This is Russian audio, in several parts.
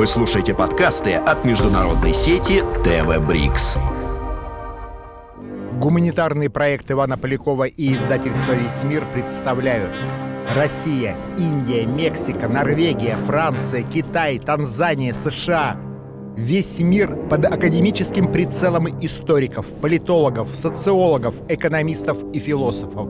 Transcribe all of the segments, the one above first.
Вы слушаете подкасты от международной сети ТВ Брикс. Гуманитарный проект Ивана Полякова и издательство «Весь мир» представляют Россия, Индия, Мексика, Норвегия, Франция, Китай, Танзания, США. Весь мир под академическим прицелом историков, политологов, социологов, экономистов и философов.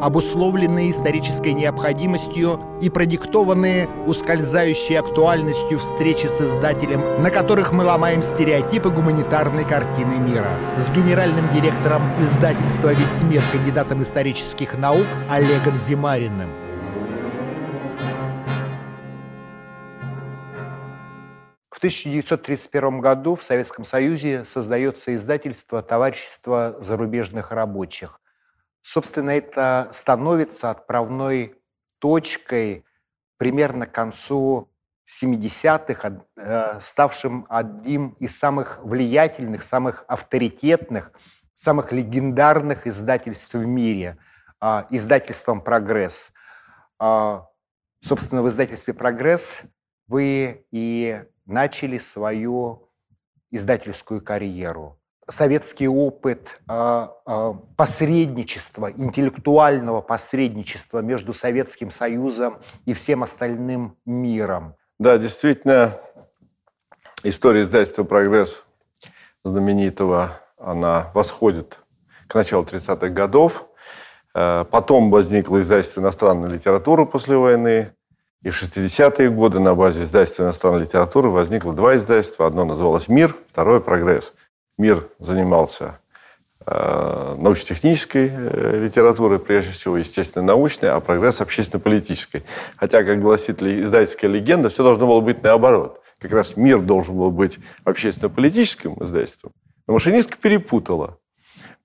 Обусловленные исторической необходимостью и продиктованные ускользающей актуальностью встречи с издателем, на которых мы ломаем стереотипы гуманитарной картины мира. С генеральным директором издательства «Весь мир», кандидатом исторических наук Олегом Зимариным. В 1931 году в Советском Союзе создается издательство «Товарищество зарубежных рабочих», Собственно, это становится отправной точкой примерно к концу 70-х, э, ставшим одним из самых влиятельных, самых авторитетных, самых легендарных издательств в мире, а, издательством «Прогресс». А, собственно, в издательстве «Прогресс» вы и начали свою издательскую карьеру советский опыт а, а, посредничества, интеллектуального посредничества между Советским Союзом и всем остальным миром. Да, действительно, история издательства «Прогресс» знаменитого, она восходит к началу 30-х годов. Э, потом возникло издательство иностранной литературы после войны. И в 60-е годы на базе издательства иностранной литературы возникло два издательства. Одно называлось «Мир», второе «Прогресс». Мир занимался э, научно-технической э, литературой, прежде всего, естественно, научной, а прогресс общественно-политической. Хотя, как гласит издательская легенда, все должно было быть наоборот. Как раз мир должен был быть общественно-политическим издательством. Но машинистка перепутала.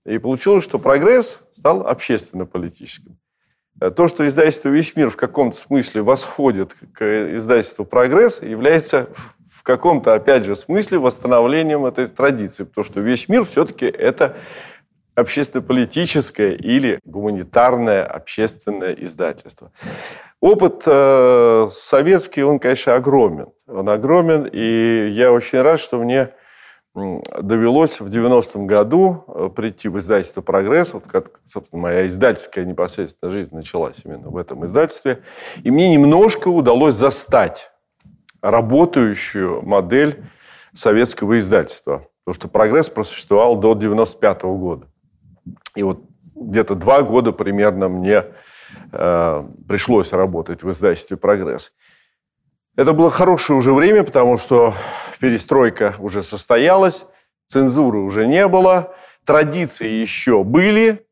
И получилось, что прогресс стал общественно-политическим. Э, то, что издательство «Весь мир» в каком-то смысле восходит к издательству «Прогресс», является в каком-то, опять же, смысле восстановлением этой традиции, потому что весь мир все-таки это общественно-политическое или гуманитарное общественное издательство. Опыт э, советский, он, конечно, огромен. Он огромен, и я очень рад, что мне довелось в 90-м году э, прийти в издательство «Прогресс». Вот, как, собственно, моя издательская непосредственно жизнь началась именно в этом издательстве. И мне немножко удалось застать работающую модель советского издательства. Потому что прогресс просуществовал до 1995 года. И вот где-то два года примерно мне э, пришлось работать в издательстве «Прогресс». Это было хорошее уже время, потому что перестройка уже состоялась, цензуры уже не было, традиции еще были,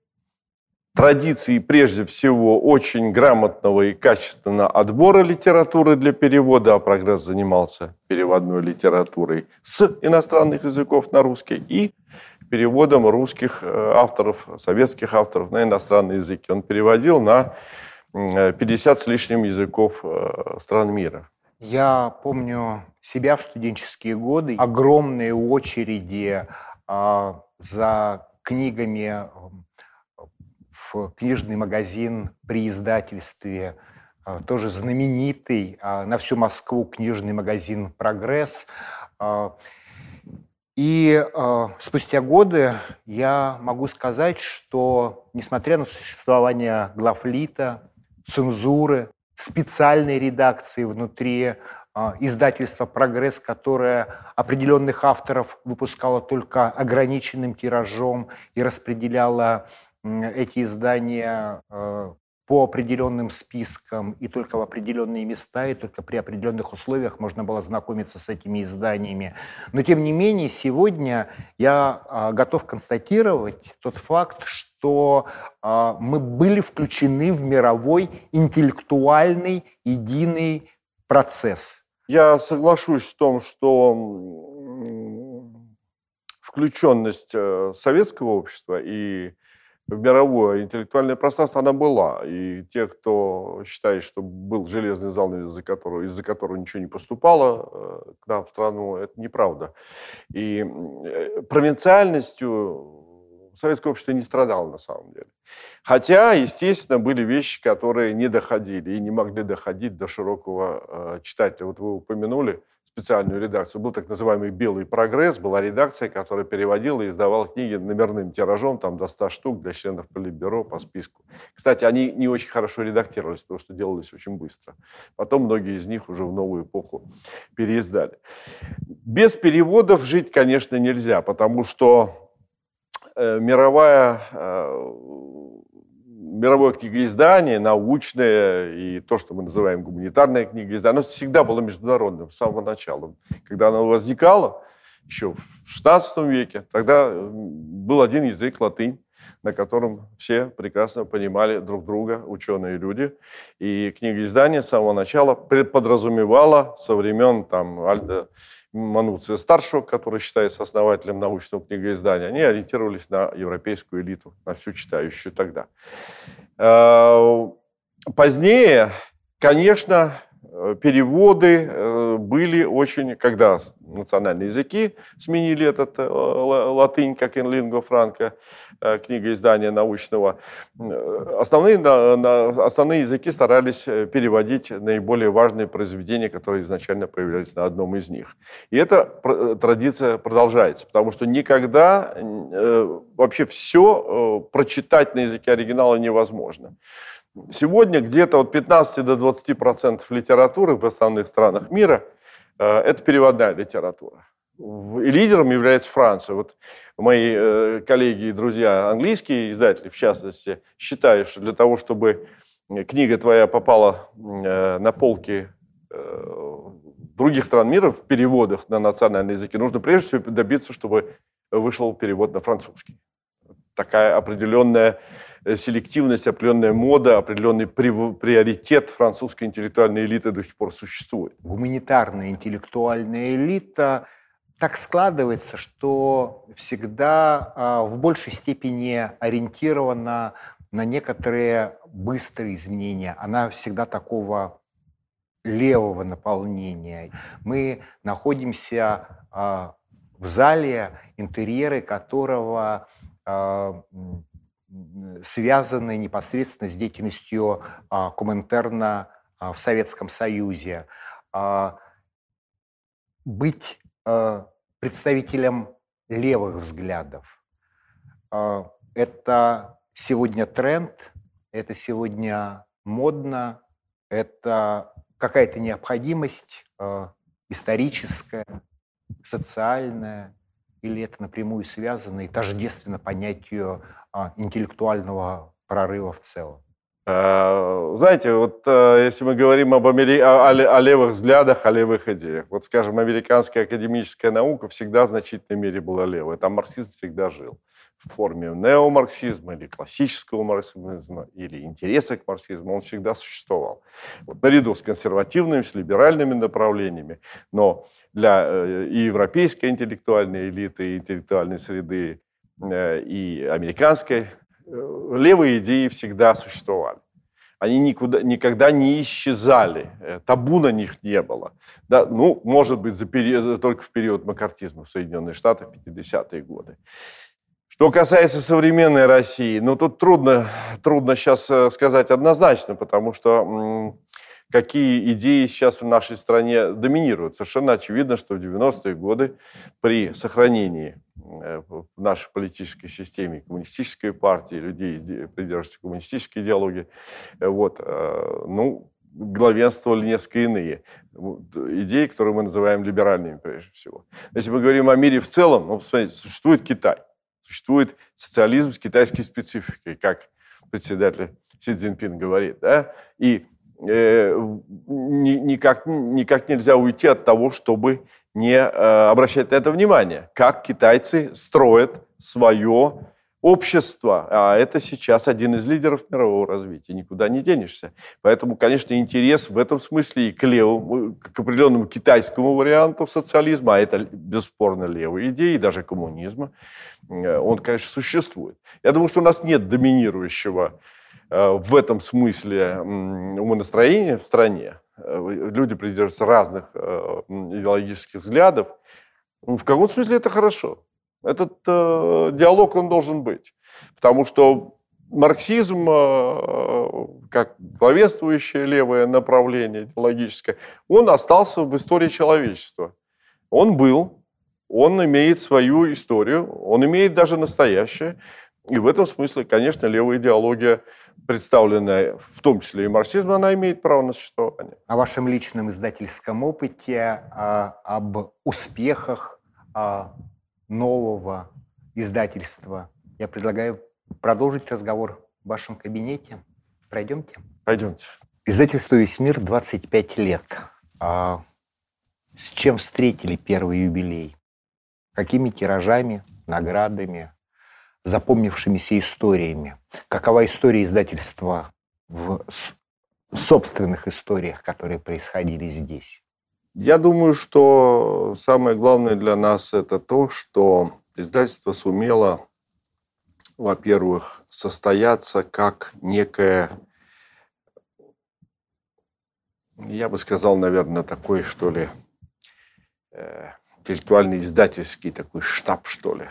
традиции прежде всего очень грамотного и качественного отбора литературы для перевода, а прогресс занимался переводной литературой с иностранных языков на русский и переводом русских э, авторов, советских авторов на иностранные языки. Он переводил на 50 с лишним языков э, стран мира. Я помню себя в студенческие годы. Огромные очереди а, за книгами книжный магазин при издательстве, а, тоже знаменитый а, на всю Москву книжный магазин «Прогресс». А, и спустя годы я могу сказать, что несмотря на существование главлита, цензуры, специальной редакции внутри издательства «Прогресс», которое определенных авторов выпускало только ограниченным тиражом и распределяло эти издания э, по определенным спискам и только в определенные места, и только при определенных условиях можно было знакомиться с этими изданиями. Но тем не менее, сегодня я а, готов констатировать тот факт, что а, мы были включены в мировой интеллектуальный единый процесс. Я соглашусь в том, что включенность э, советского общества и в мировое интеллектуальное пространство она была. И те, кто считает, что был железный зал, из-за которого, из-за которого ничего не поступало э, к нам в страну, это неправда. И э, провинциальностью советское общество не страдало на самом деле. Хотя, естественно, были вещи, которые не доходили и не могли доходить до широкого э, читателя. Вот вы упомянули специальную редакцию. Был так называемый «Белый прогресс», была редакция, которая переводила и издавала книги номерным тиражом, там до 100 штук для членов Политбюро по списку. Кстати, они не очень хорошо редактировались, потому что делались очень быстро. Потом многие из них уже в новую эпоху переиздали. Без переводов жить, конечно, нельзя, потому что э, мировая э, мировое книгоиздание, научное и то, что мы называем гуманитарное книгоиздание, оно всегда было международным с самого начала. Когда оно возникало, еще в XVI веке, тогда был один язык, латынь, на котором все прекрасно понимали друг друга, ученые люди. И книгоиздание с самого начала подразумевало со времен там, Альда Мануция старшего, который считается основателем научного книгоиздания, они ориентировались на европейскую элиту, на всю читающую тогда. Э, позднее, конечно, переводы э, были очень, когда национальные языки сменили этот э, латынь, как in lingua franca, книга издания научного, основные, основные языки старались переводить наиболее важные произведения, которые изначально появлялись на одном из них. И эта традиция продолжается, потому что никогда вообще все прочитать на языке оригинала невозможно. Сегодня где-то от 15 до 20 процентов литературы в основных странах мира э, – это переводная литература. И лидером является Франция. Вот мои э, коллеги и друзья, английские издатели, в частности, считают, что для того, чтобы книга твоя попала э, на полки других стран мира в переводах на национальные языки, нужно прежде всего добиться, чтобы вышел перевод на французский. Такая определенная селективность, определенная мода, определенный приоритет французской интеллектуальной элиты до сих пор существует. Гуманитарная интеллектуальная элита так складывается, что всегда а, в большей степени ориентирована на некоторые быстрые изменения. Она всегда такого левого наполнения. Мы находимся а, в зале, интерьеры которого а, связанные непосредственно с деятельностью а, Коминтерна а, в Советском Союзе. А, быть представителем левых взглядов – это сегодня тренд, это сегодня модно, это какая-то необходимость историческая, социальная, или это напрямую связано и тождественно понятию а, интеллектуального прорыва в целом? Э, знаете, вот э, если мы говорим об амери... о, о левых взглядах, о левых идеях, вот, скажем, американская академическая наука всегда в значительной мере была левой. Там марксизм всегда жил в форме неомарксизма или классического марксизма, или интереса к марксизму, он всегда существовал. Вот, наряду с консервативными, с либеральными направлениями, но для э, и европейской интеллектуальной элиты, и интеллектуальной среды, э, и американской, э, левые идеи всегда существовали. Они никуда, никогда не исчезали, табу на них не было. Да, ну, может быть, за период, только в период макартизма в Соединенных Штатах 50-е годы. Что касается современной России, ну тут трудно, трудно сейчас э, сказать однозначно, потому что какие идеи сейчас в нашей стране доминируют. Совершенно очевидно, что в 90-е годы при сохранении э, в нашей политической системе коммунистической партии, людей, придерживающихся коммунистической идеологии, э, вот, ну, главенствовали несколько иные идеи, которые мы называем либеральными прежде всего. Если мы говорим о мире в целом, ну, посмотрите, существует Китай – Существует социализм с китайской спецификой, как председатель Си Цзиньпин говорит. Да? И э, никак, никак нельзя уйти от того, чтобы не э, обращать на это внимание. Как китайцы строят свое общество, а это сейчас один из лидеров мирового развития, никуда не денешься. Поэтому, конечно, интерес в этом смысле и к левому, к определенному китайскому варианту социализма, а это бесспорно левые идеи, даже коммунизма, э, он, конечно, существует. Я думаю, что у нас нет доминирующего э, в этом смысле умонастроения в стране. Э, люди придерживаются разных идеологических взглядов. В каком смысле это хорошо? Этот э, диалог, он должен быть. Потому что марксизм, э, как главенствующее левое направление идеологическое, он остался в истории человечества. Он был, он имеет свою историю, он имеет даже настоящее. И в этом смысле, конечно, левая идеология, представленная в том числе и марксизм, она имеет право на существование. О вашем личном издательском опыте, а, об успехах а, нового издательства я предлагаю продолжить разговор в вашем кабинете. Пройдемте? Пойдемте. Издательству «Весь мир» 25 лет. А с чем встретили первый юбилей? Какими тиражами, наградами, запомнившимися историями? Какова история издательства в собственных историях, которые происходили здесь? Я думаю, что самое главное для нас это то, что издательство сумело во-первых, состояться как некое, я бы сказал, наверное, такой, что ли, э, интеллектуальный издательский такой штаб, что ли,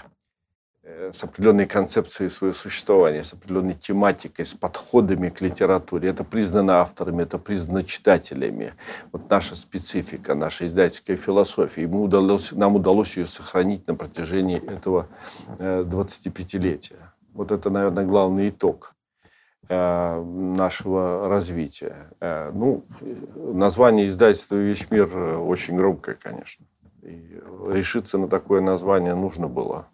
с определенной концепцией своего существования, с определенной тематикой, с подходами к литературе. Это признано авторами, это признано читателями. Вот наша специфика, наша издательская философия. И мы удалось, нам удалось ее сохранить на протяжении этого 25-летия. Э, вот это, наверное, главный итог э, нашего развития. Э, ну, название издательства «Весь мир» очень громкое, конечно. И решиться на такое название нужно было.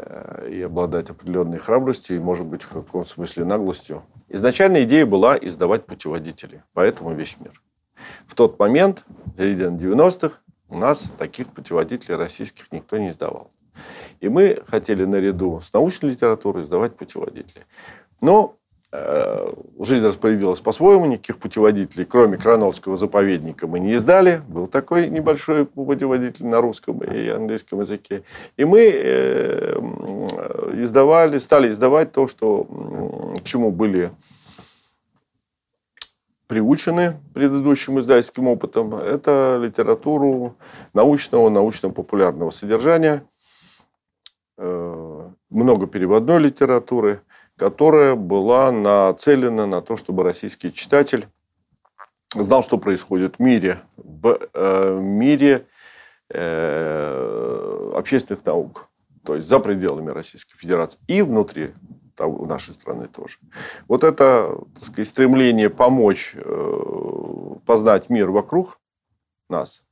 Э, и обладать определенной храбростью, и, может быть, в каком-то смысле наглостью. Изначально идея была издавать путеводители, поэтому «Весь мир». В тот момент, в середине 90-х, у нас таких путеводителей российских никто не издавал. И мы хотели наряду с научной литературой издавать путеводители. Но жизнь распорядилась по-своему, никаких путеводителей, кроме Кроновского заповедника, мы не издали. Был такой небольшой путеводитель на русском и английском языке. И мы э, издавали, стали издавать то, что, к чему были приучены предыдущим издательским опытом. Это литературу научного, научно-популярного содержания – Э, много переводной литературы, которая была нацелена на то, чтобы российский читатель знал, что происходит в мире, в э, мире э, общественных наук, то есть за пределами Российской Федерации и внутри нашей страны тоже. Вот это так сказать, стремление помочь познать мир вокруг нас –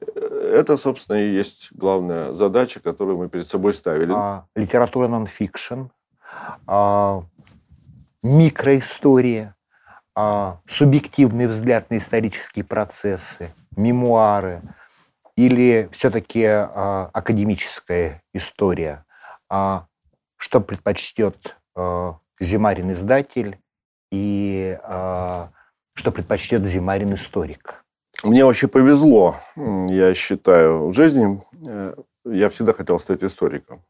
это, собственно, и есть главная задача, которую мы перед собой ставили. А, литература нонфикшн, микроистория, а, субъективный взгляд на исторические процессы, мемуары или все-таки а, академическая история. А, что предпочтет а, Зимарин-издатель и а, что предпочтет Зимарин-историк? Мне вообще повезло, я считаю, в жизни. Э, я всегда хотел стать историком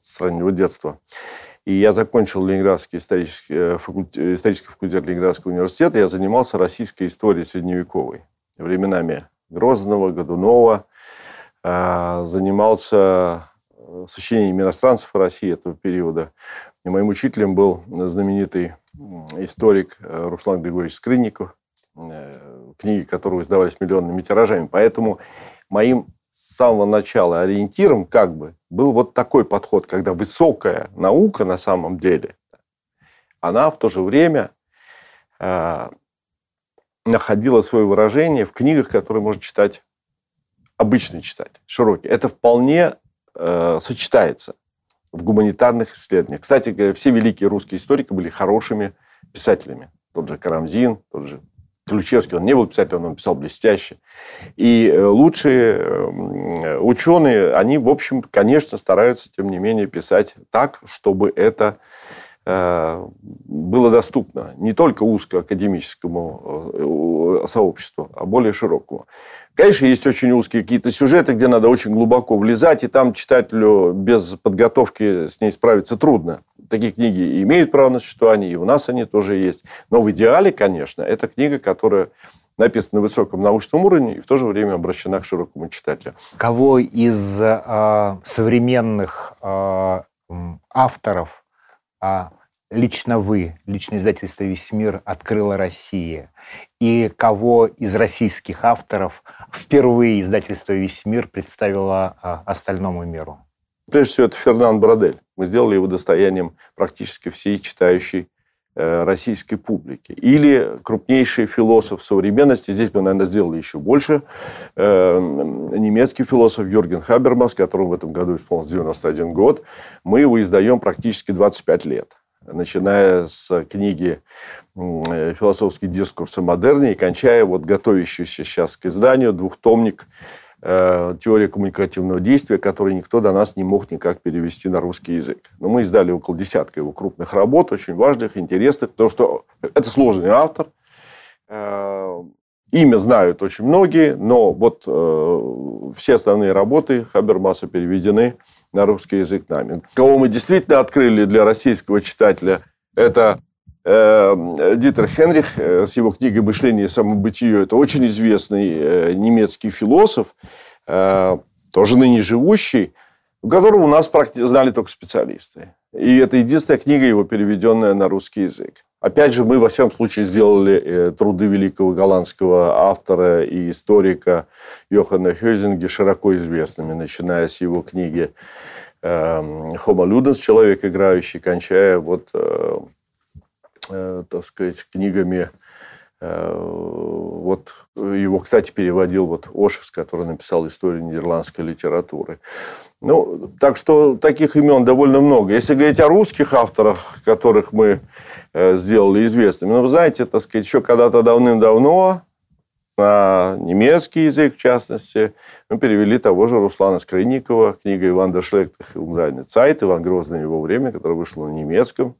с раннего детства. И я закончил Ленинградский исторический э, факультет, исторический факультет Ленинградского университета. Я занимался российской историей средневековой. Временами Грозного, Годунова. Э, занимался сочинением иностранцев в России этого периода. И моим учителем был знаменитый историк Руслан Григорьевич Скрынников, Э, книги, которые издавались миллионными тиражами. Поэтому моим с самого начала ориентиром как бы был вот такой подход, когда высокая наука на самом деле, она в то же время э, находила свое выражение в книгах, которые можно читать, обычно читать, широкие. Это вполне э, сочетается в гуманитарных исследованиях. Кстати, все великие русские историки были хорошими писателями. Тот же Карамзин, тот же Ключевский, он не был писателем, он писал блестяще. И э, лучшие э, ученые, они, в общем, конечно, стараются, тем не менее, писать так, чтобы это было доступно не только узкоакадемическому э, сообществу, а более широкому. Конечно, есть очень узкие какие-то сюжеты, где надо очень глубоко влезать, и там читателю без подготовки с ней справиться трудно. Такие книги имеют право на существование, и у нас они тоже есть. Но в идеале, конечно, это книга, которая написана на высоком научном уровне и в то же время обращена к широкому читателю. Кого из э, современных э, авторов э, лично вы, лично издательство «Весь мир» открыла Россия? И кого из российских авторов впервые издательство «Весь мир» представило а, остальному миру? Прежде всего, это Фернан Бродель. Мы сделали его достоянием практически всей читающей российской публики. Или крупнейший философ современности, здесь мы, наверное, сделали еще больше, э, немецкий философ Юрген Хабермас, которому в этом году исполнилось 91 год. Мы его издаем практически 25 лет начиная с книги э, «Философский дискурс о модерне» и кончая вот готовящийся сейчас к изданию двухтомник э, «Теория коммуникативного действия», который никто до нас не мог никак перевести на русский язык. Но мы издали около десятка его крупных работ, очень важных, интересных, потому что это сложный автор. Э, имя знают очень многие, но вот все основные работы Хабермаса переведены на русский язык нами. Кого мы действительно открыли для российского читателя, это э, Дитер Хенрих э, с его книгой «Мышление и самобытие». Это очень известный э, немецкий философ, э, тоже ныне живущий, которого у нас знали только специалисты. И это единственная книга его, переведенная на русский язык. Опять же, мы во всяком случае сделали труды великого голландского автора и историка Йохана Хёзинге широко известными, начиная с его книги эм, «Homo Ludens. Человек играющий», кончая вот, так сказать, книгами вот его, кстати, переводил вот Ошес, который написал историю нидерландской литературы. Ну, так что таких имен довольно много. Если говорить о русских авторах, которых мы э, сделали известными, ну, вы знаете, так сказать, еще когда-то давным-давно на немецкий язык, в частности, мы перевели того же Руслана Скрынникова, книга Иван Дешлектах «Умзайный Цайт», Иван Грозный его время, которая вышла на немецком,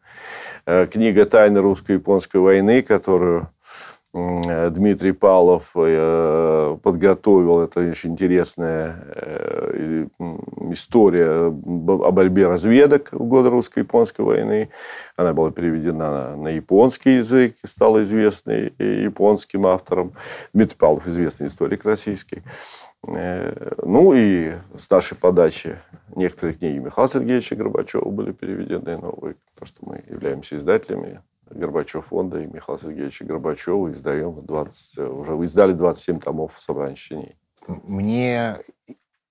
э, книга «Тайны русско-японской войны», которую Дмитрий Павлов э, подготовил. Это очень интересная э, история о борьбе разведок в годы русско-японской войны. Она была переведена на японский язык стала известной японским автором. Дмитрий Павлов известный историк российский. Ну и с нашей подачи некоторые книги Михаила Сергеевича Горбачева были переведены новые, потому что мы являемся издателями Горбачев фонда и Михаила Сергеевича Горбачева издаем 20, уже издали 27 томов собрания сочинений. Мне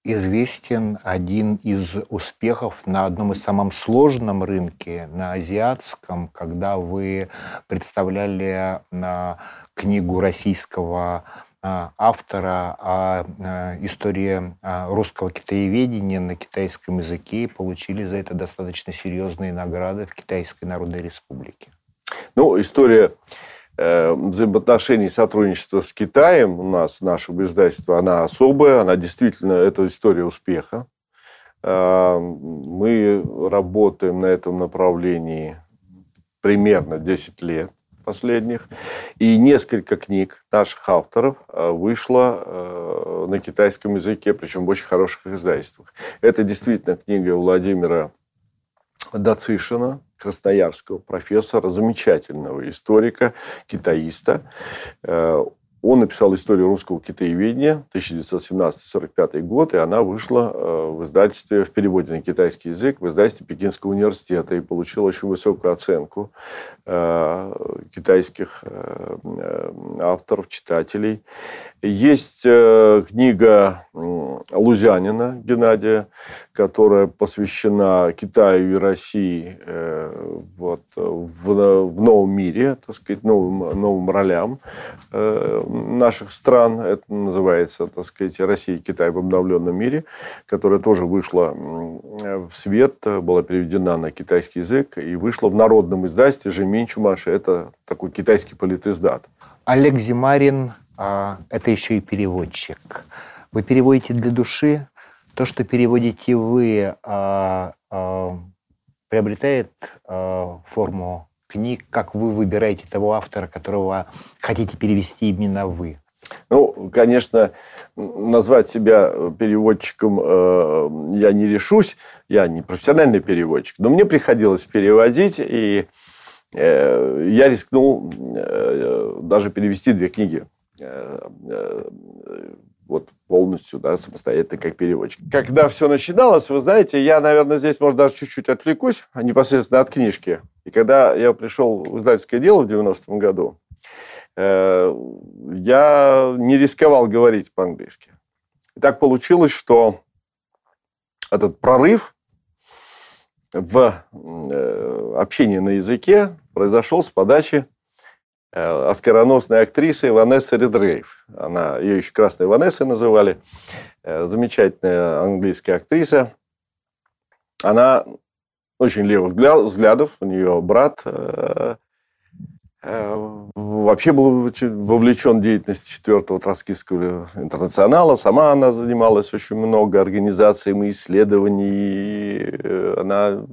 известен один из успехов на одном из самом сложном рынке, на азиатском, когда вы представляли на книгу российского а, автора о а, истории а, русского китаеведения на китайском языке и получили за это достаточно серьезные награды в Китайской Народной Республике. Ну, история э, взаимоотношений сотрудничества с Китаем у нас, нашего издательства, она особая, она действительно, это история успеха. Э, мы работаем на этом направлении примерно 10 лет последних. И несколько книг наших авторов э, вышло на китайском языке, причем в очень хороших издательствах. Это действительно книга Владимира Дацишина, красноярского профессора, замечательного историка, китаиста. Э, он написал историю русского китаеведения 1917-45 год, и она вышла э, в издательстве, в переводе на китайский язык, в издательстве Пекинского университета и получила очень высокую оценку э, китайских авторов, читателей. Есть книга Лузянина Геннадия, которая посвящена Китаю и России э, вот, в, в новом мире, так сказать, новым, новым ролям э, наших стран. Это называется, так сказать, Россия и Китай в обновленном мире, которая тоже вышла в свет, была переведена на китайский язык и вышла в народном издательстве Жемин Чумаши. Это такой китайский политиздат. Олег Зимарин а, – это еще и переводчик. Вы переводите для души, то, что переводите вы, а, а, приобретает форму книг? Как вы выбираете того автора, которого хотите перевести именно вы? Ну, конечно, назвать себя переводчиком э, я не решусь. Я не профессиональный переводчик. Но мне приходилось переводить, и э, я рискнул э, даже перевести две книги. Вот полностью, да, самостоятельно как переводчик. Когда все начиналось, вы знаете, я, наверное, здесь, может, даже чуть-чуть отвлекусь непосредственно от книжки. И когда я пришел в издательское дело в 90-м году, Э, я не рисковал говорить по-английски. И так получилось, что этот прорыв в э, общении на языке произошел с подачи оскароносной актрисы Ванессы Редрейв. Она, ее еще красной Ванессой называли. Замечательная английская актриса. Она очень левых взглядов. У нее брат Э, вообще был вовлечен в деятельность четвертого Троцкистского интернационала. Сама она занималась очень много организациями исследований. Э, она, э,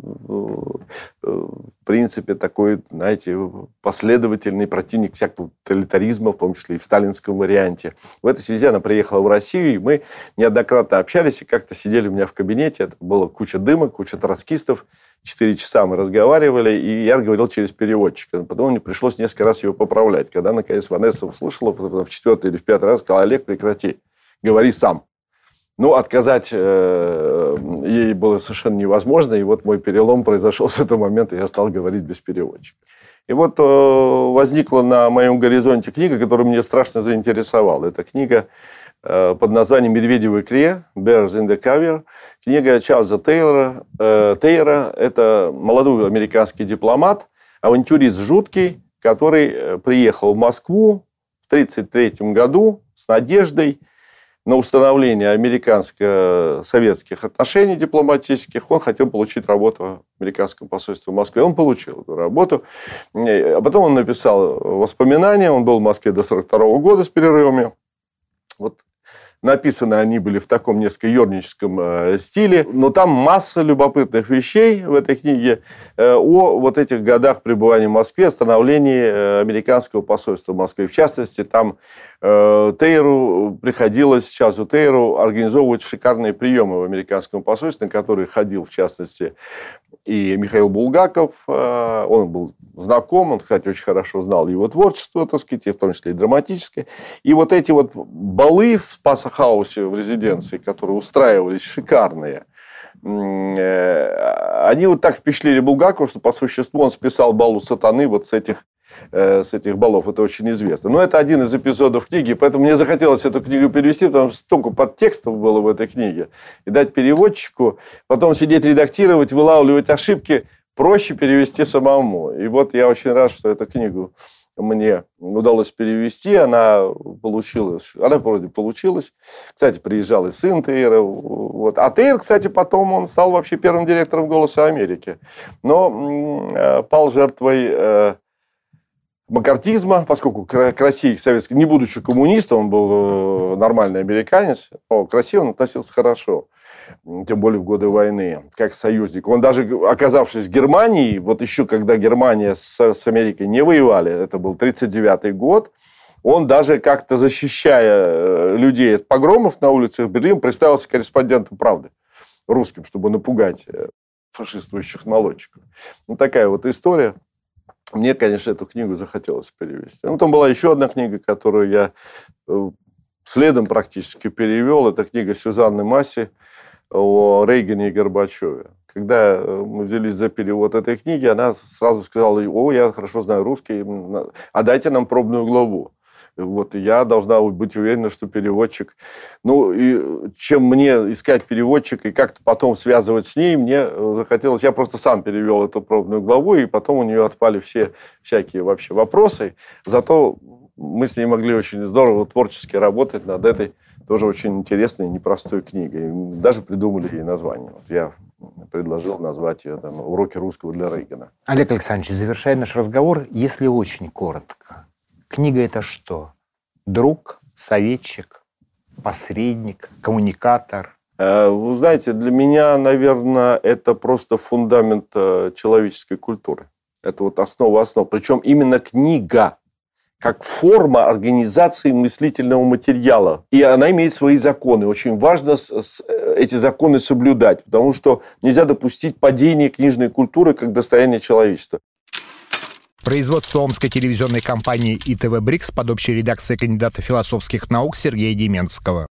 в принципе, такой, знаете, последовательный противник всякого тоталитаризма, в том числе и в сталинском варианте. В этой связи она приехала в Россию, и мы неоднократно общались, и как-то сидели у меня в кабинете. Это было куча дыма, куча троцкистов. Четыре часа мы разговаривали, и я говорил через переводчика. Потом мне пришлось несколько раз его поправлять. Когда, наконец, Ванесса услышала, в четвертый или в пятый раз сказала, Олег, прекрати, говори сам. Ну, отказать э, ей было совершенно невозможно, и вот мой перелом произошел с этого момента, я стал говорить без переводчика. И вот э, возникла на моем горизонте книга, которая меня страшно заинтересовала. Это книга под названием «Медведевый кре» «Bears in the Cover». Книга Чарльза Тейлора. Э, Тейра – это молодой американский дипломат, авантюрист жуткий, который э, приехал в Москву в 1933 году с надеждой на установление американско-советских отношений дипломатических. Он хотел получить работу в американском посольстве в Москве. Он получил эту работу. А потом он написал воспоминания. Он был в Москве до 1942 года с перерывами. Вот Написаны они были в таком несколько юрническом э, стиле, но там масса любопытных вещей в этой книге э, о вот этих годах пребывания в Москве, становлении э, американского посольства в Москве. В частности, там Тейру приходилось, сейчас у Тейру организовывать шикарные приемы в американском посольстве, на которые ходил, в частности, и Михаил Булгаков, он был знаком, он, кстати, очень хорошо знал его творчество, так сказать, в том числе и драматическое. И вот эти вот балы в Спасахаусе в резиденции, которые устраивались, шикарные, э, они вот так впечатлили Булгакова, что по существу он списал балу сатаны вот с этих Э, с этих баллов, это очень известно. Но это один из эпизодов книги, поэтому мне захотелось эту книгу перевести, потому что столько подтекстов было в этой книге. И дать переводчику, потом сидеть редактировать, вылавливать ошибки, проще перевести самому. И вот я очень рад, что эту книгу мне удалось перевести, она получилась, она вроде получилась. Кстати, приезжал и сын Тейра. Вот. А Тейр, кстати, потом он стал вообще первым директором «Голоса Америки». Но э, пал жертвой э, макартизма, поскольку к России к советской, не будучи коммунистом, он был э, нормальный американец, но к России он относился хорошо, тем более в годы войны, как союзник. Он даже, оказавшись в Германии, вот еще когда Германия с, с Америкой не воевали, это был 1939 год, он даже как-то защищая э, людей от погромов на улицах Берлина, представился корреспондентом «Правды» русским, чтобы напугать э, фашистующих молодчиков. Ну, такая вот история. Мне, конечно, эту книгу захотелось перевести. Ну, там была еще одна книга, которую я э, следом практически перевел. Это книга Сюзанны Масси о Рейгане и Горбачеве. Когда э, мы взялись за перевод этой книги, она сразу сказала, о, я хорошо знаю русский, а дайте нам пробную главу. Вот я должна быть уверена, что переводчик... Ну, и чем мне искать переводчика и как-то потом связывать с ней, мне э, захотелось... Я просто сам перевел эту пробную главу, и потом у нее отпали все всякие вообще вопросы. Зато мы с ней могли очень здорово творчески работать над этой тоже очень интересной, непростой книгой. Даже придумали ей название. Вот я предложил назвать ее там, «Уроки русского для Рейгана». Олег Александрович, завершая наш разговор, если очень коротко, Книга – это что? Друг, советчик, посредник, коммуникатор? Э, вы знаете, для меня, наверное, это просто фундамент э, человеческой культуры. Это вот основа основ. Причем именно книга как форма организации мыслительного материала. И она имеет свои законы. Очень важно эти законы соблюдать, потому что нельзя допустить падение книжной культуры как достояние человечества. Производство омской телевизионной компании ИТВ «Брикс» под общей редакцией кандидата философских наук Сергея Деменского.